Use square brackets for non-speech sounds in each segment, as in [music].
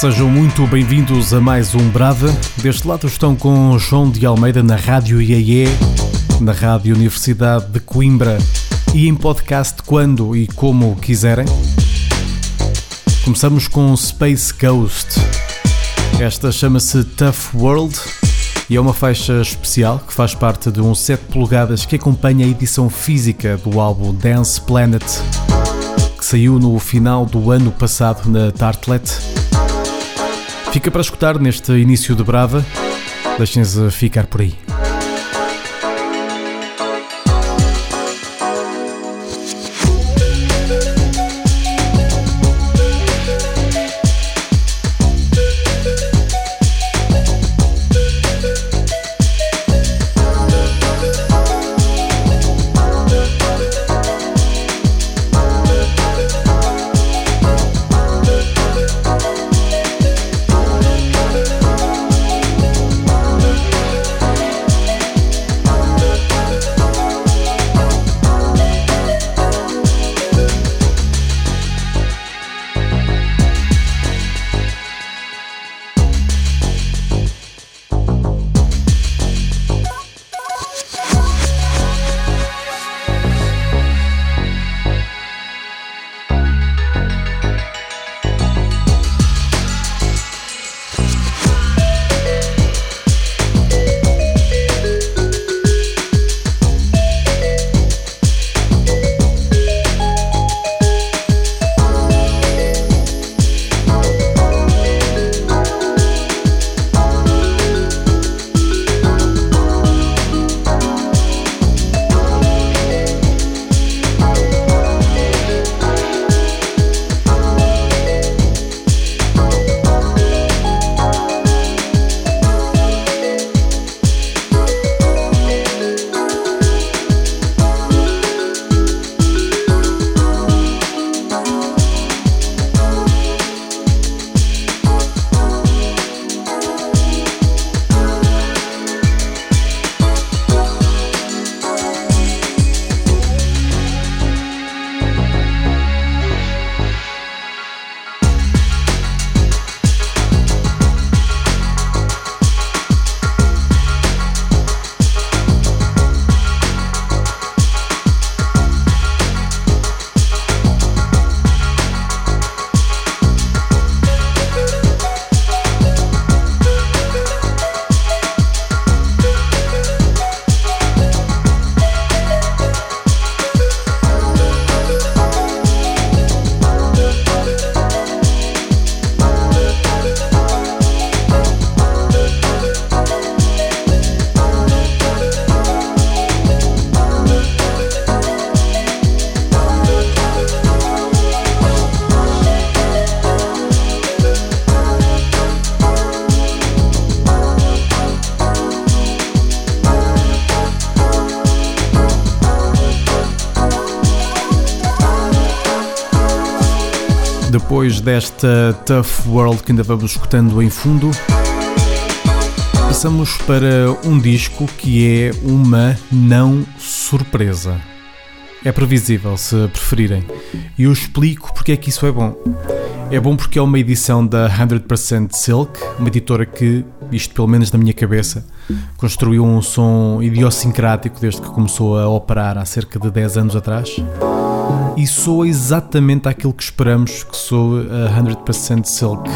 Sejam muito bem-vindos a mais um Brava. Deste lado estão com João de Almeida na Rádio IAE, na Rádio Universidade de Coimbra e em podcast quando e como quiserem. Começamos com Space Ghost. Esta chama-se Tough World e é uma faixa especial que faz parte de um 7 polegadas que acompanha a edição física do álbum Dance Planet, que saiu no final do ano passado na Tartlet. Fica para escutar neste início de Brava. Deixem-se ficar por aí. Depois desta Tough World que ainda vamos escutando em fundo, passamos para um disco que é uma não surpresa. É previsível, se preferirem. E eu explico porque é que isso é bom. É bom porque é uma edição da 100% Silk, uma editora que, isto pelo menos na minha cabeça, construiu um som idiosincrático desde que começou a operar há cerca de 10 anos atrás e soa exatamente aquilo que esperamos que soe a 100% Silk.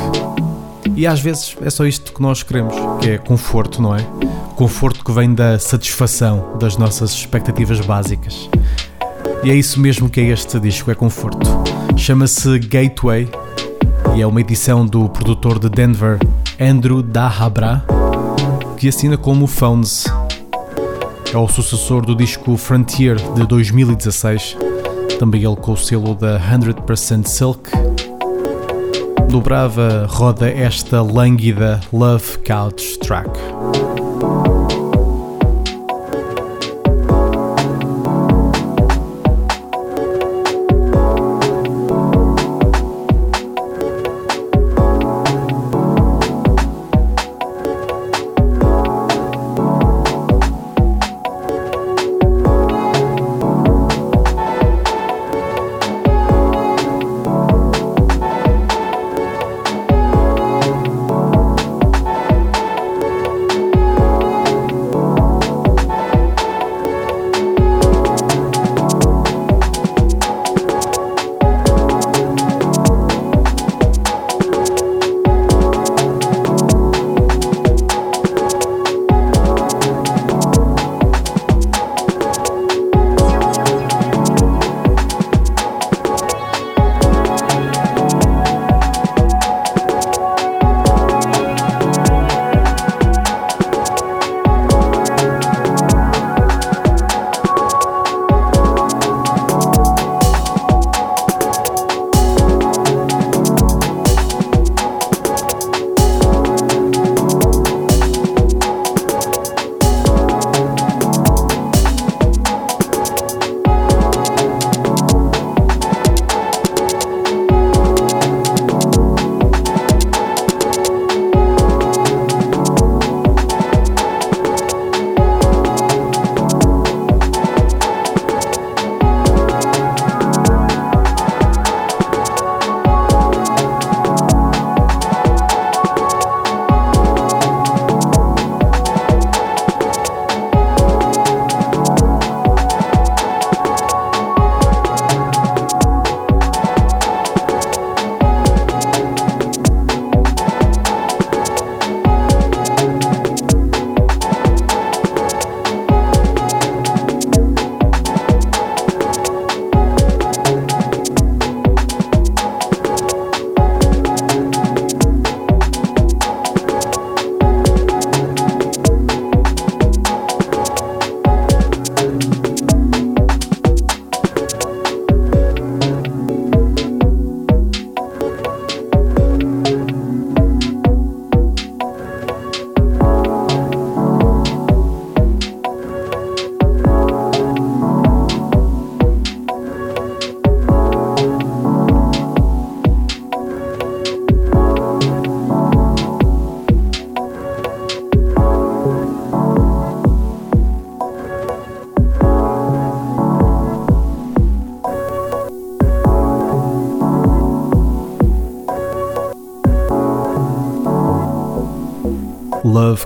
E às vezes é só isto que nós queremos, que é conforto, não é? Conforto que vem da satisfação das nossas expectativas básicas. E é isso mesmo que é este disco, é conforto. Chama-se Gateway e é uma edição do produtor de Denver, Andrew Dahabra, que assina como Phones. É o sucessor do disco Frontier de 2016 também ele com o selo da 100% Silk. Do Brava roda esta lânguida Love Couch Track.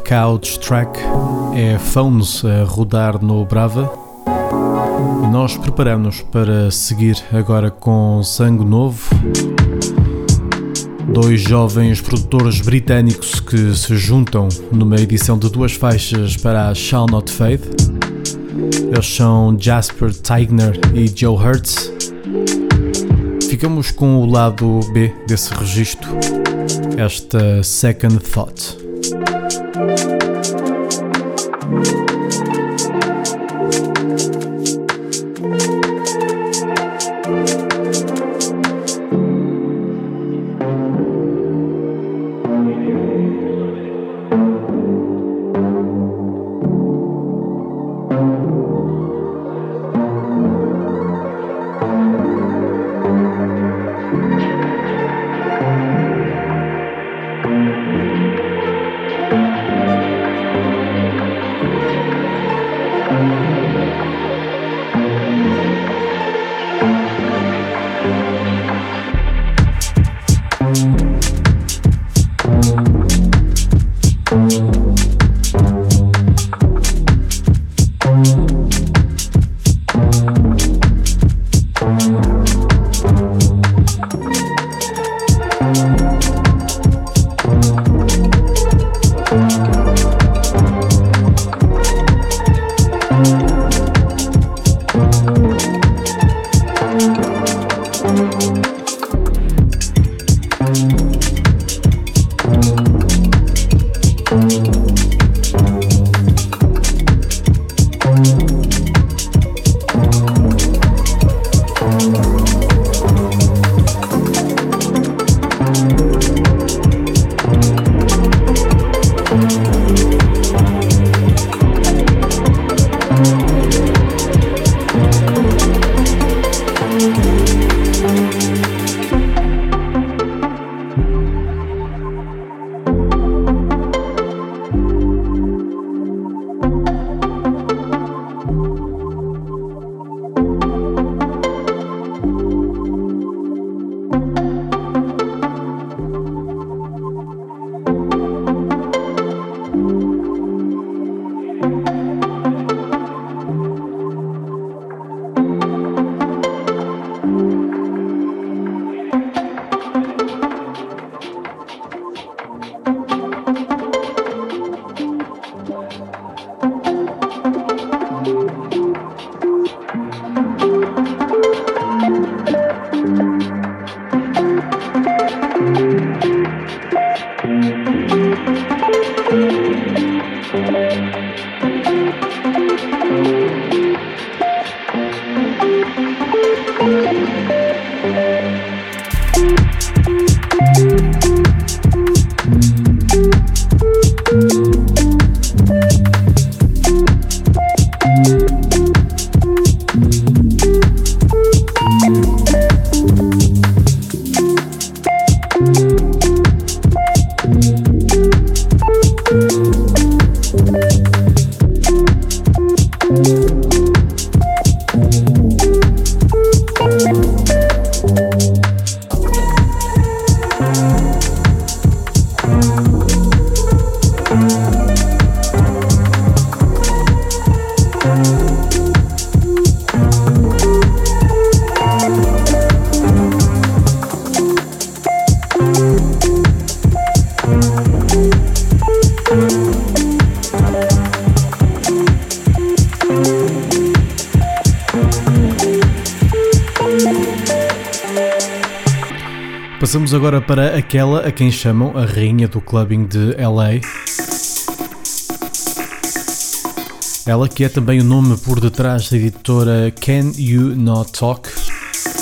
Couch Track é Phones a rodar no Brava. E nós preparamos para seguir agora com Sangue Novo. Dois jovens produtores britânicos que se juntam numa edição de duas faixas para a Shall Not Fade. Eles são Jasper Tigner e Joe Hertz. Ficamos com o lado B desse registro, esta Second Thought. Thank you. Passamos agora para aquela a quem chamam a rainha do clubbing de LA. Ela que é também o nome por detrás da editora Can You Not Talk,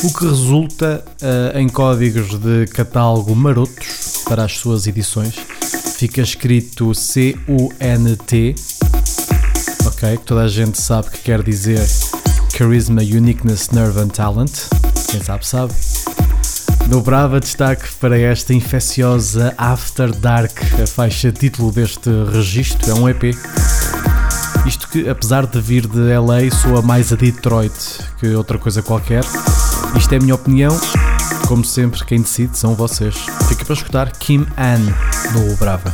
o que resulta uh, em códigos de catálogo marotos para as suas edições. Fica escrito C-U-N-T, ok? Que toda a gente sabe que quer dizer Charisma, Uniqueness, Nerve and Talent. Quem sabe, sabe. Dobrava destaque para esta infecciosa After Dark, a faixa título deste registro, é um EP. Isto que, apesar de vir de LA, soa mais a Detroit que outra coisa qualquer. Isto é a minha opinião, como sempre, quem decide são vocês. Fica para escutar Kim Ann no Brava.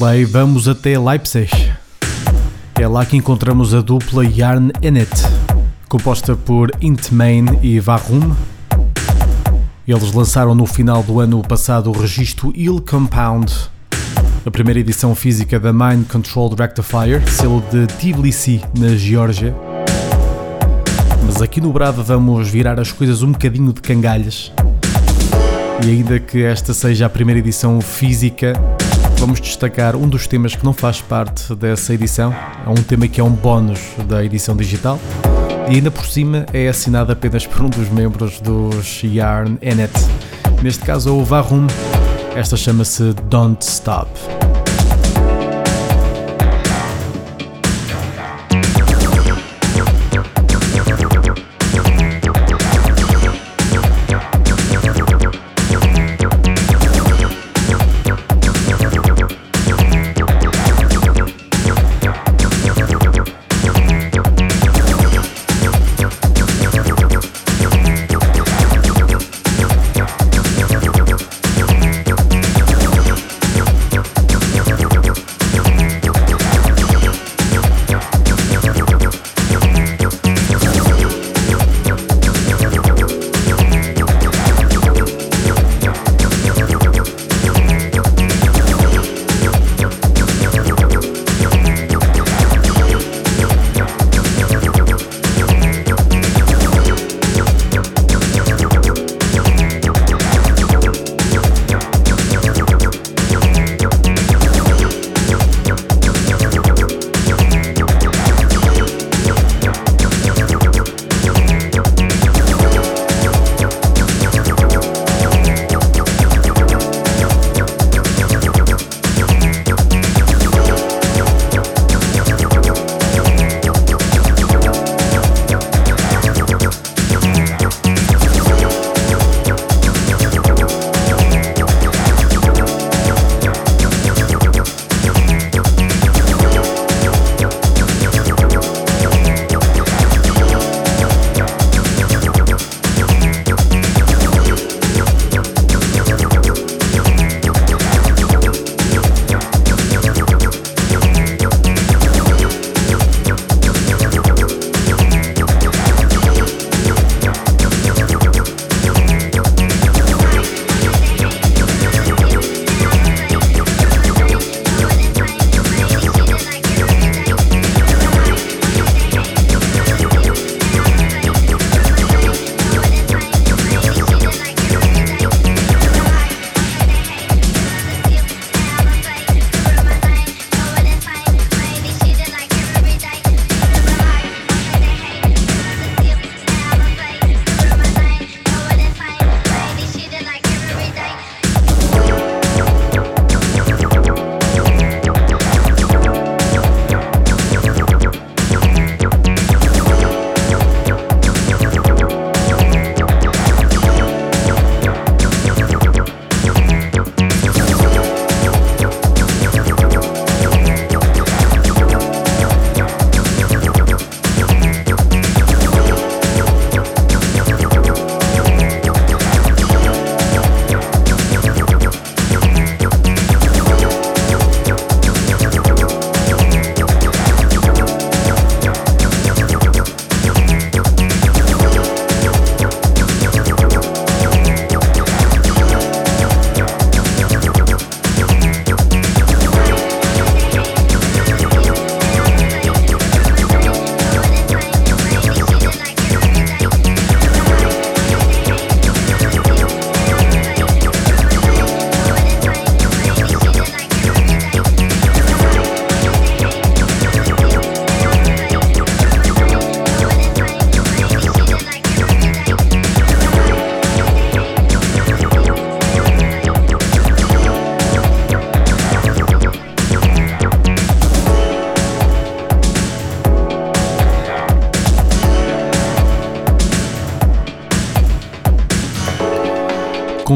LA vamos até Leipzig. É lá que encontramos a dupla Yarn Enet, composta por Intmain e Varum. Eles lançaram no final do ano passado o registro Ill Compound, a primeira edição física da Mind Controlled Rectifier, selo de Tbilisi, na Geórgia. Mas aqui no Brava vamos virar as coisas um bocadinho de cangalhas. E ainda que esta seja a primeira edição física, vamos destacar um dos temas que não faz parte dessa edição. É um tema que é um bónus da edição digital e ainda por cima é assinado apenas por um dos membros dos Yarn Enet. Neste caso, o Varum. Esta chama-se Don't Stop.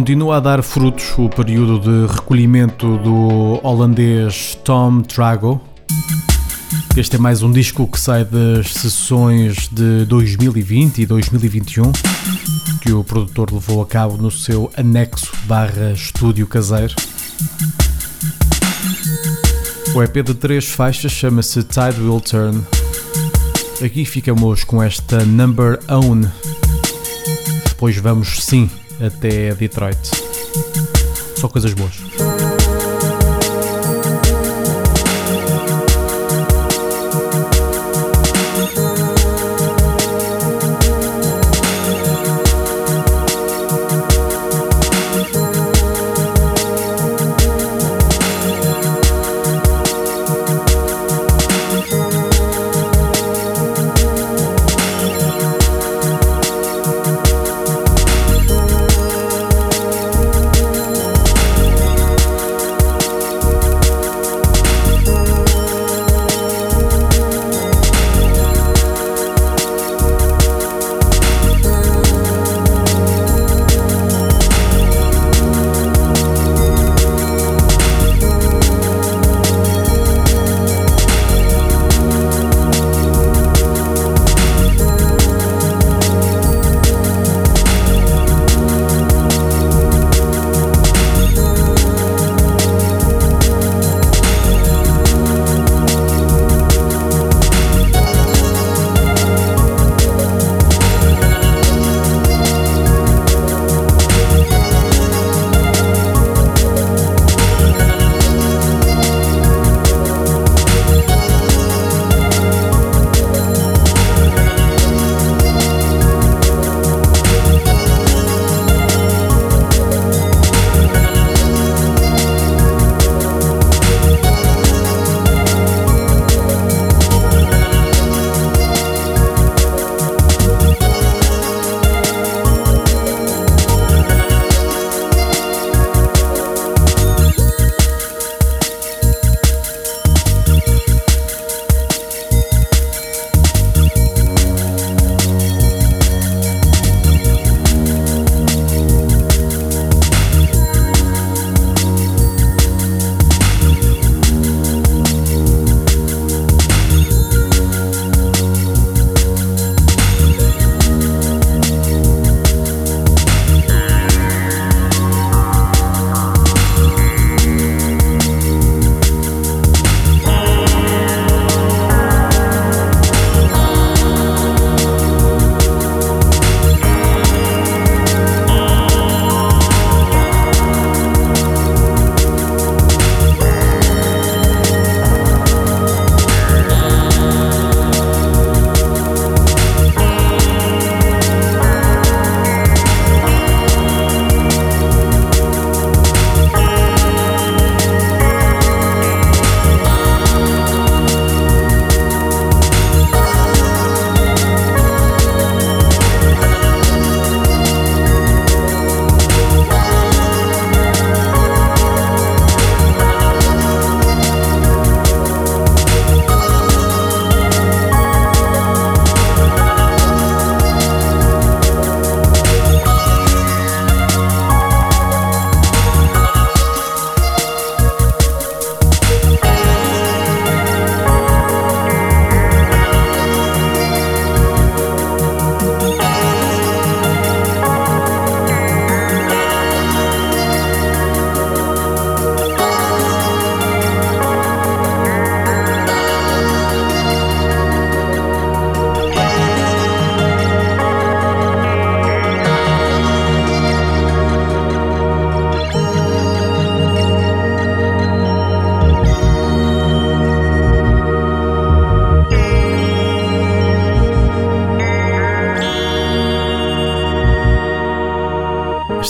Continua a dar frutos o período de recolhimento do holandês Tom Trago. Este é mais um disco que sai das sessões de 2020 e 2021 que o produtor levou a cabo no seu anexo barra estúdio caseiro. O EP de três faixas chama-se Tide Will Turn. Aqui ficamos com esta Number Own. Depois vamos sim até Detroit. Só coisas boas.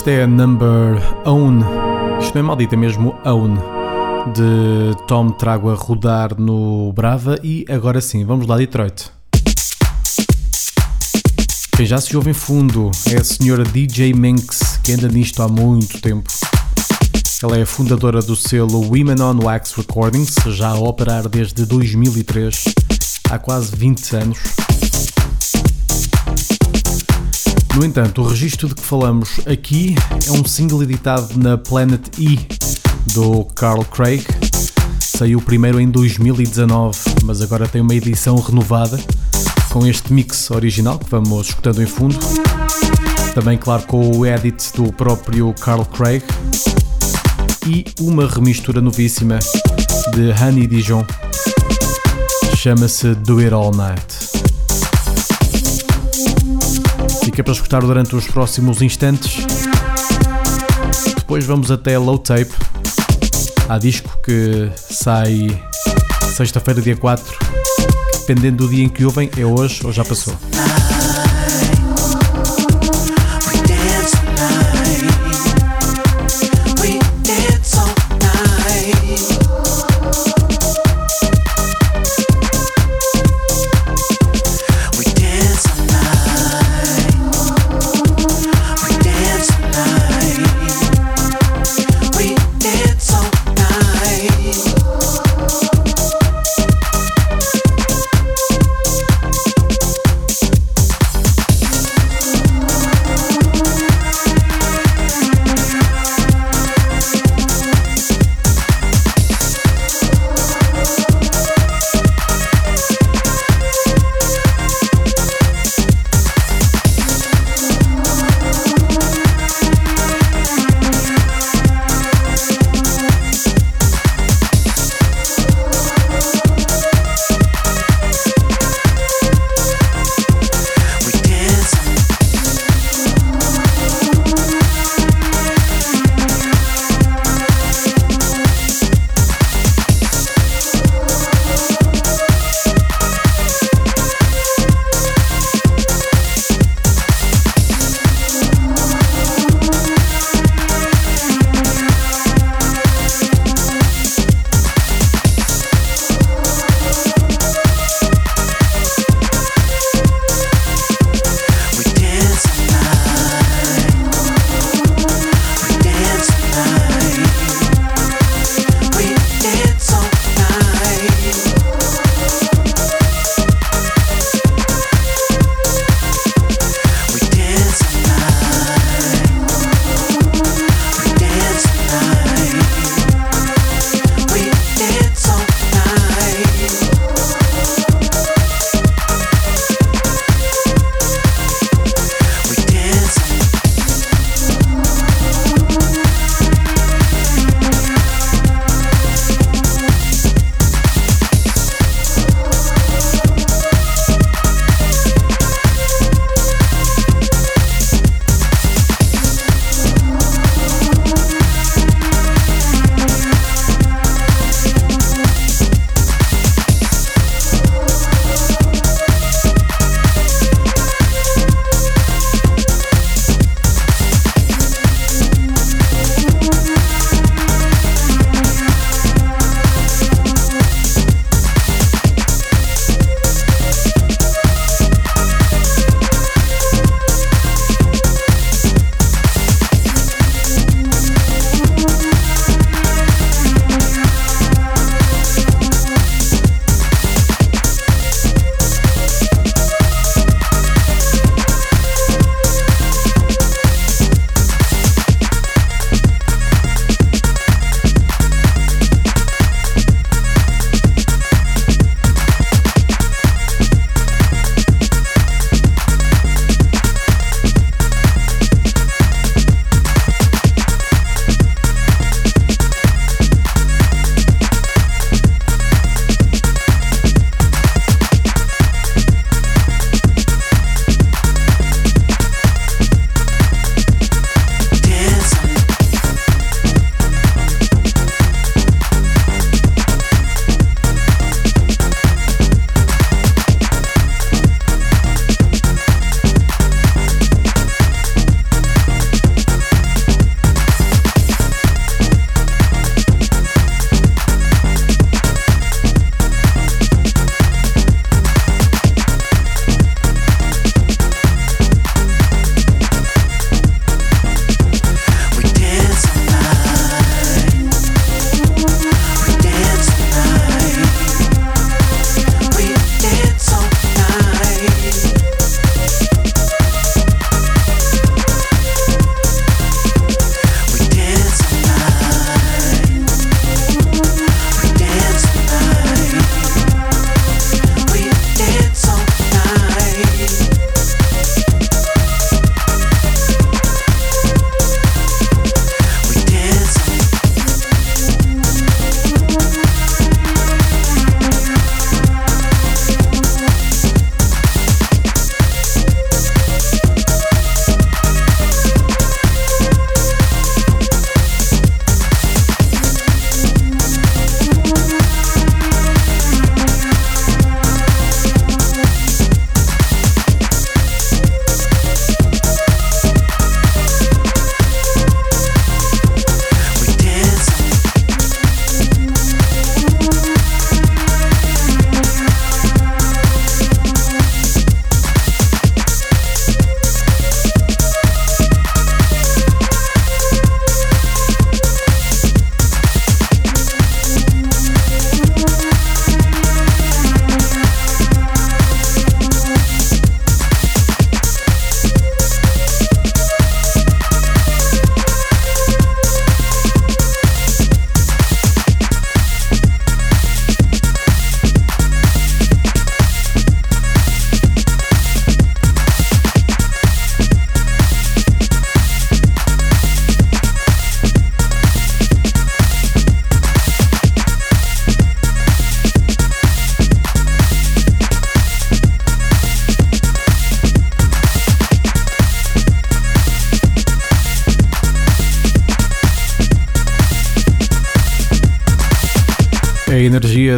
Esta é a Number Own, isto não é maldita, é mesmo Own, de Tom Trago a rodar no Brava e agora sim, vamos lá Detroit. Quem já se ouve em fundo é a senhora DJ Minx, que anda nisto há muito tempo. Ela é a fundadora do selo Women on Wax Recordings, já a operar desde 2003, há quase 20 anos. No entanto, o registro de que falamos aqui é um single editado na Planet E do Carl Craig. Saiu primeiro em 2019, mas agora tem uma edição renovada com este mix original que vamos escutando em fundo. Também, claro, com o edit do próprio Carl Craig e uma remistura novíssima de Honey Dijon. Chama-se Do It All Night. Fica para escutar durante os próximos instantes. Depois vamos até Low Tape. Há disco que sai sexta-feira, dia 4. Dependendo do dia em que ouvem, é hoje ou já passou.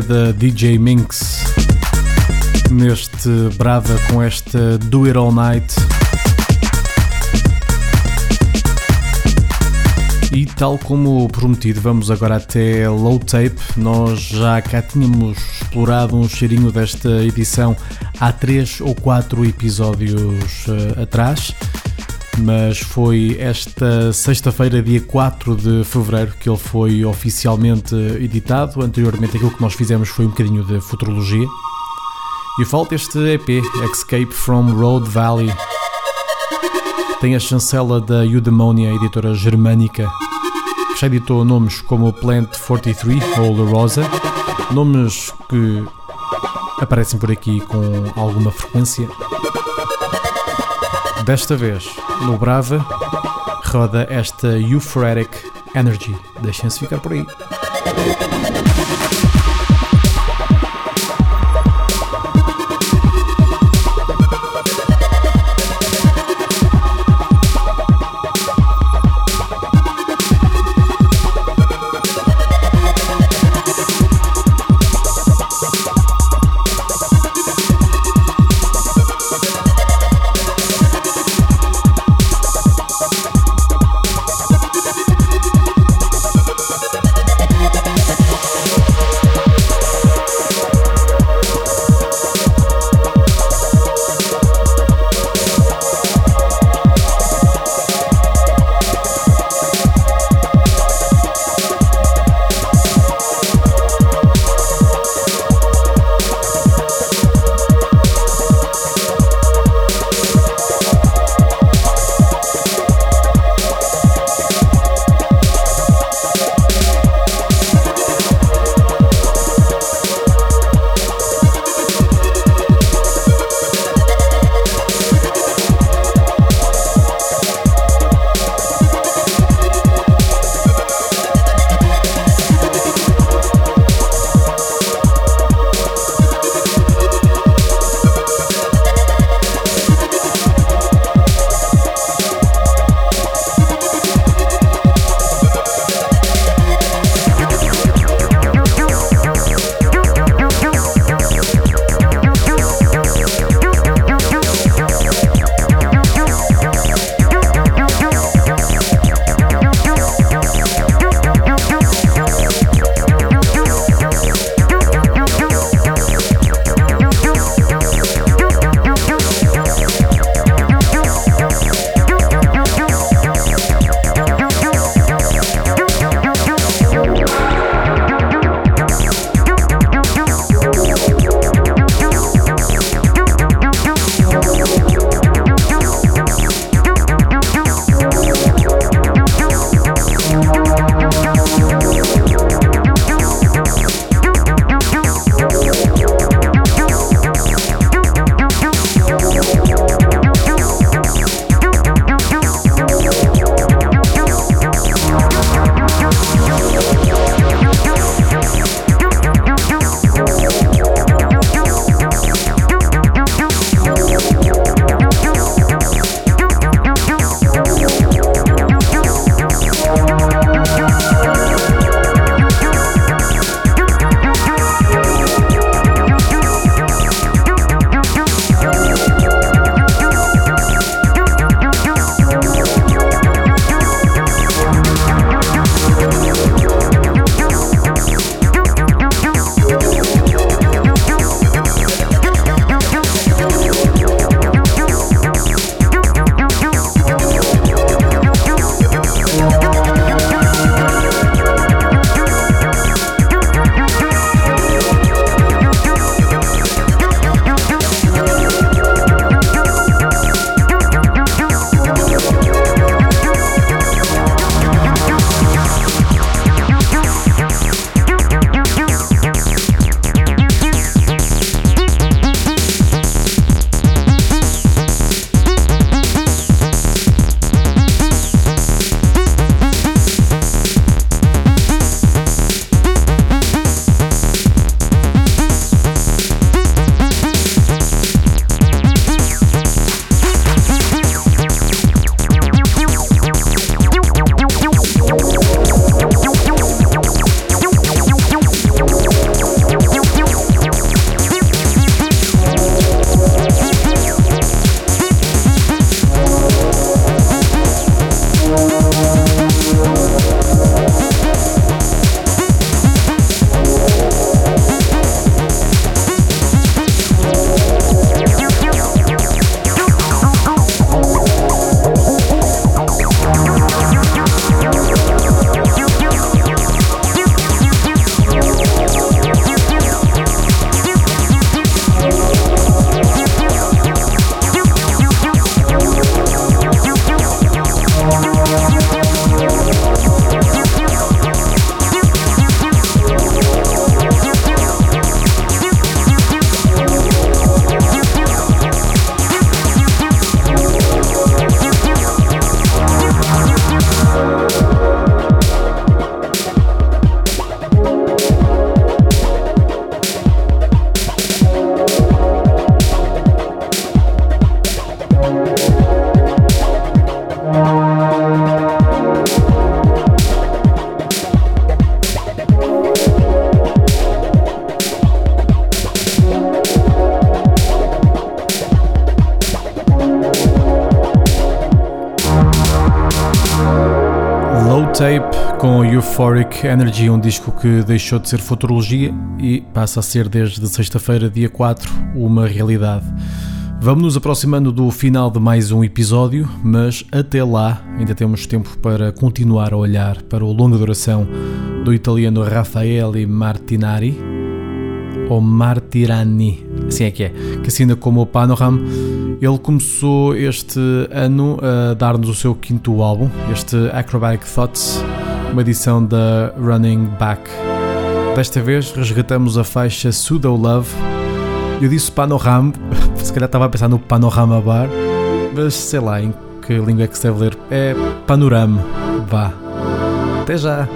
Da DJ Minx neste Brava com esta Do It All Night. E tal como prometido, vamos agora até Low Tape. Nós já cá tínhamos explorado um cheirinho desta edição há três ou quatro episódios uh, atrás mas foi esta sexta-feira, dia 4 de fevereiro, que ele foi oficialmente editado. Anteriormente, aquilo que nós fizemos foi um bocadinho de futurologia. E falta este EP, Escape from Road Valley. Tem a chancela da Eudaimonia, editora germânica, que já editou nomes como Plant 43 ou La Rosa, nomes que aparecem por aqui com alguma frequência. Desta vez, no Brava, roda esta Euphoric Energy. Deixem-se ficar por aí. Euphoric Energy, um disco que deixou de ser futurologia e passa a ser desde sexta-feira, dia 4, uma realidade. Vamos nos aproximando do final de mais um episódio, mas até lá ainda temos tempo para continuar a olhar para o longa duração do italiano Raffaele Martinari, ou Martirani, assim é que é, que assina como o Panorama. Ele começou este ano a dar-nos o seu quinto álbum, este Acrobatic Thoughts, uma edição da Running Back. Desta vez resgatamos a faixa Pseudo Love. Eu disse Panorama, [laughs] se calhar estava a pensar no Panorama Bar, mas sei lá em que língua é que se deve ler. É Panorama. Vá. Até já!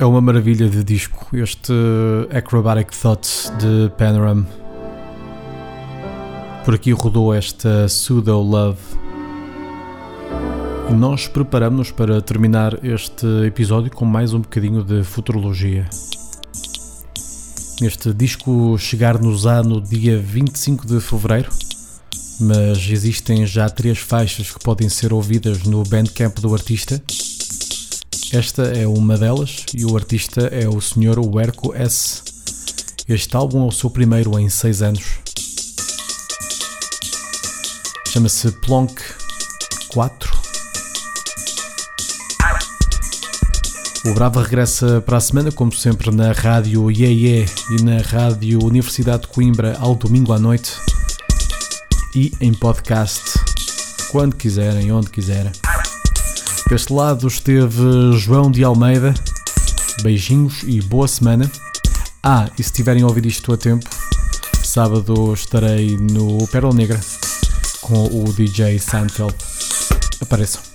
É uma maravilha de disco, este Acrobatic Thoughts de Panorama. Por aqui rodou esta Pseudo Love. E nós preparamos-nos para terminar este episódio com mais um bocadinho de futurologia. Este disco chegar-nos-á no dia 25 de fevereiro, mas existem já três faixas que podem ser ouvidas no Bandcamp do artista. Esta é uma delas e o artista é o Sr. Werco S. Este álbum é o seu primeiro em seis anos. Chama-se Plonk 4 O Brava regressa para a semana, como sempre, na Rádio IEE e na Rádio Universidade de Coimbra ao domingo à noite e em podcast, quando quiserem, onde quiserem. Deste lado esteve João de Almeida. Beijinhos e boa semana. Ah, e se tiverem ouvido isto a tempo, sábado estarei no Pérola Negra com o DJ Seinfeld. Apareçam.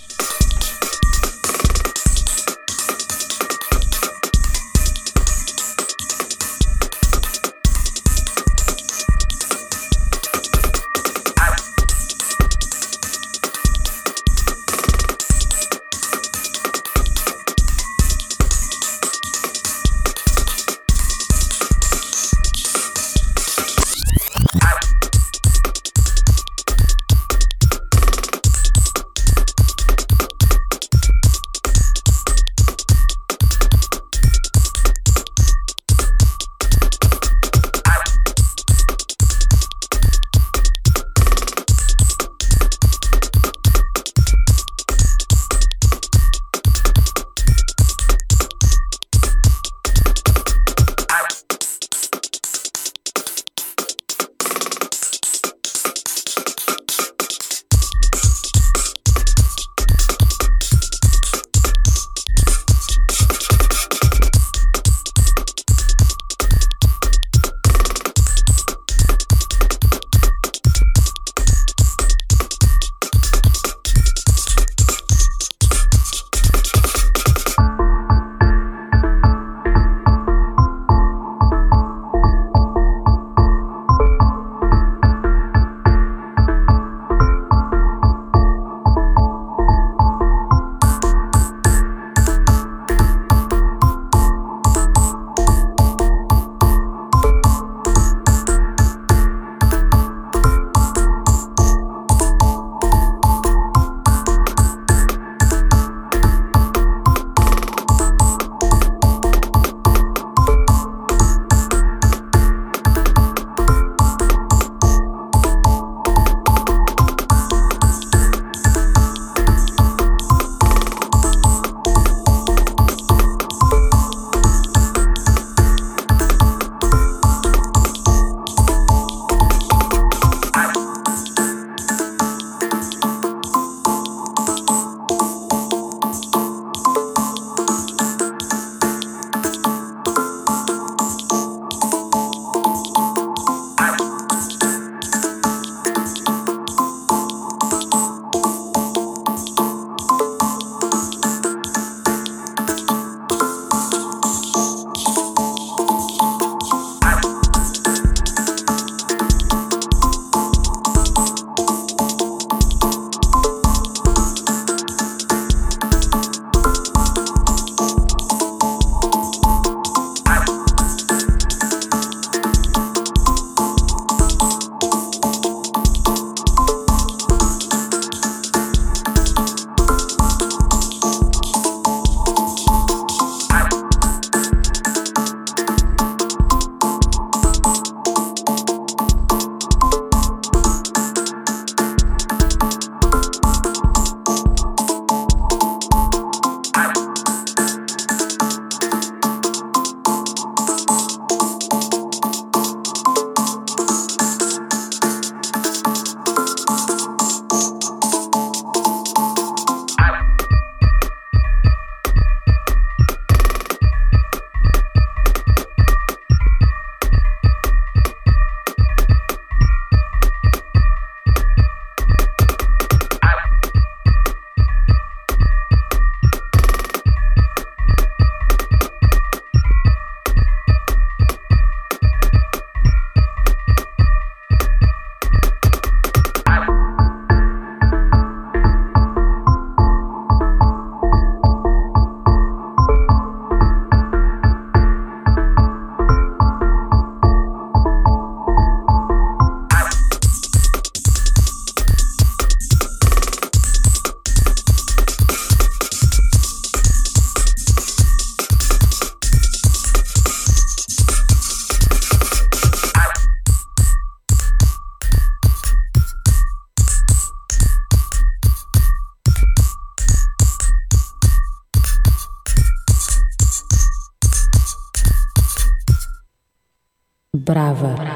Brava.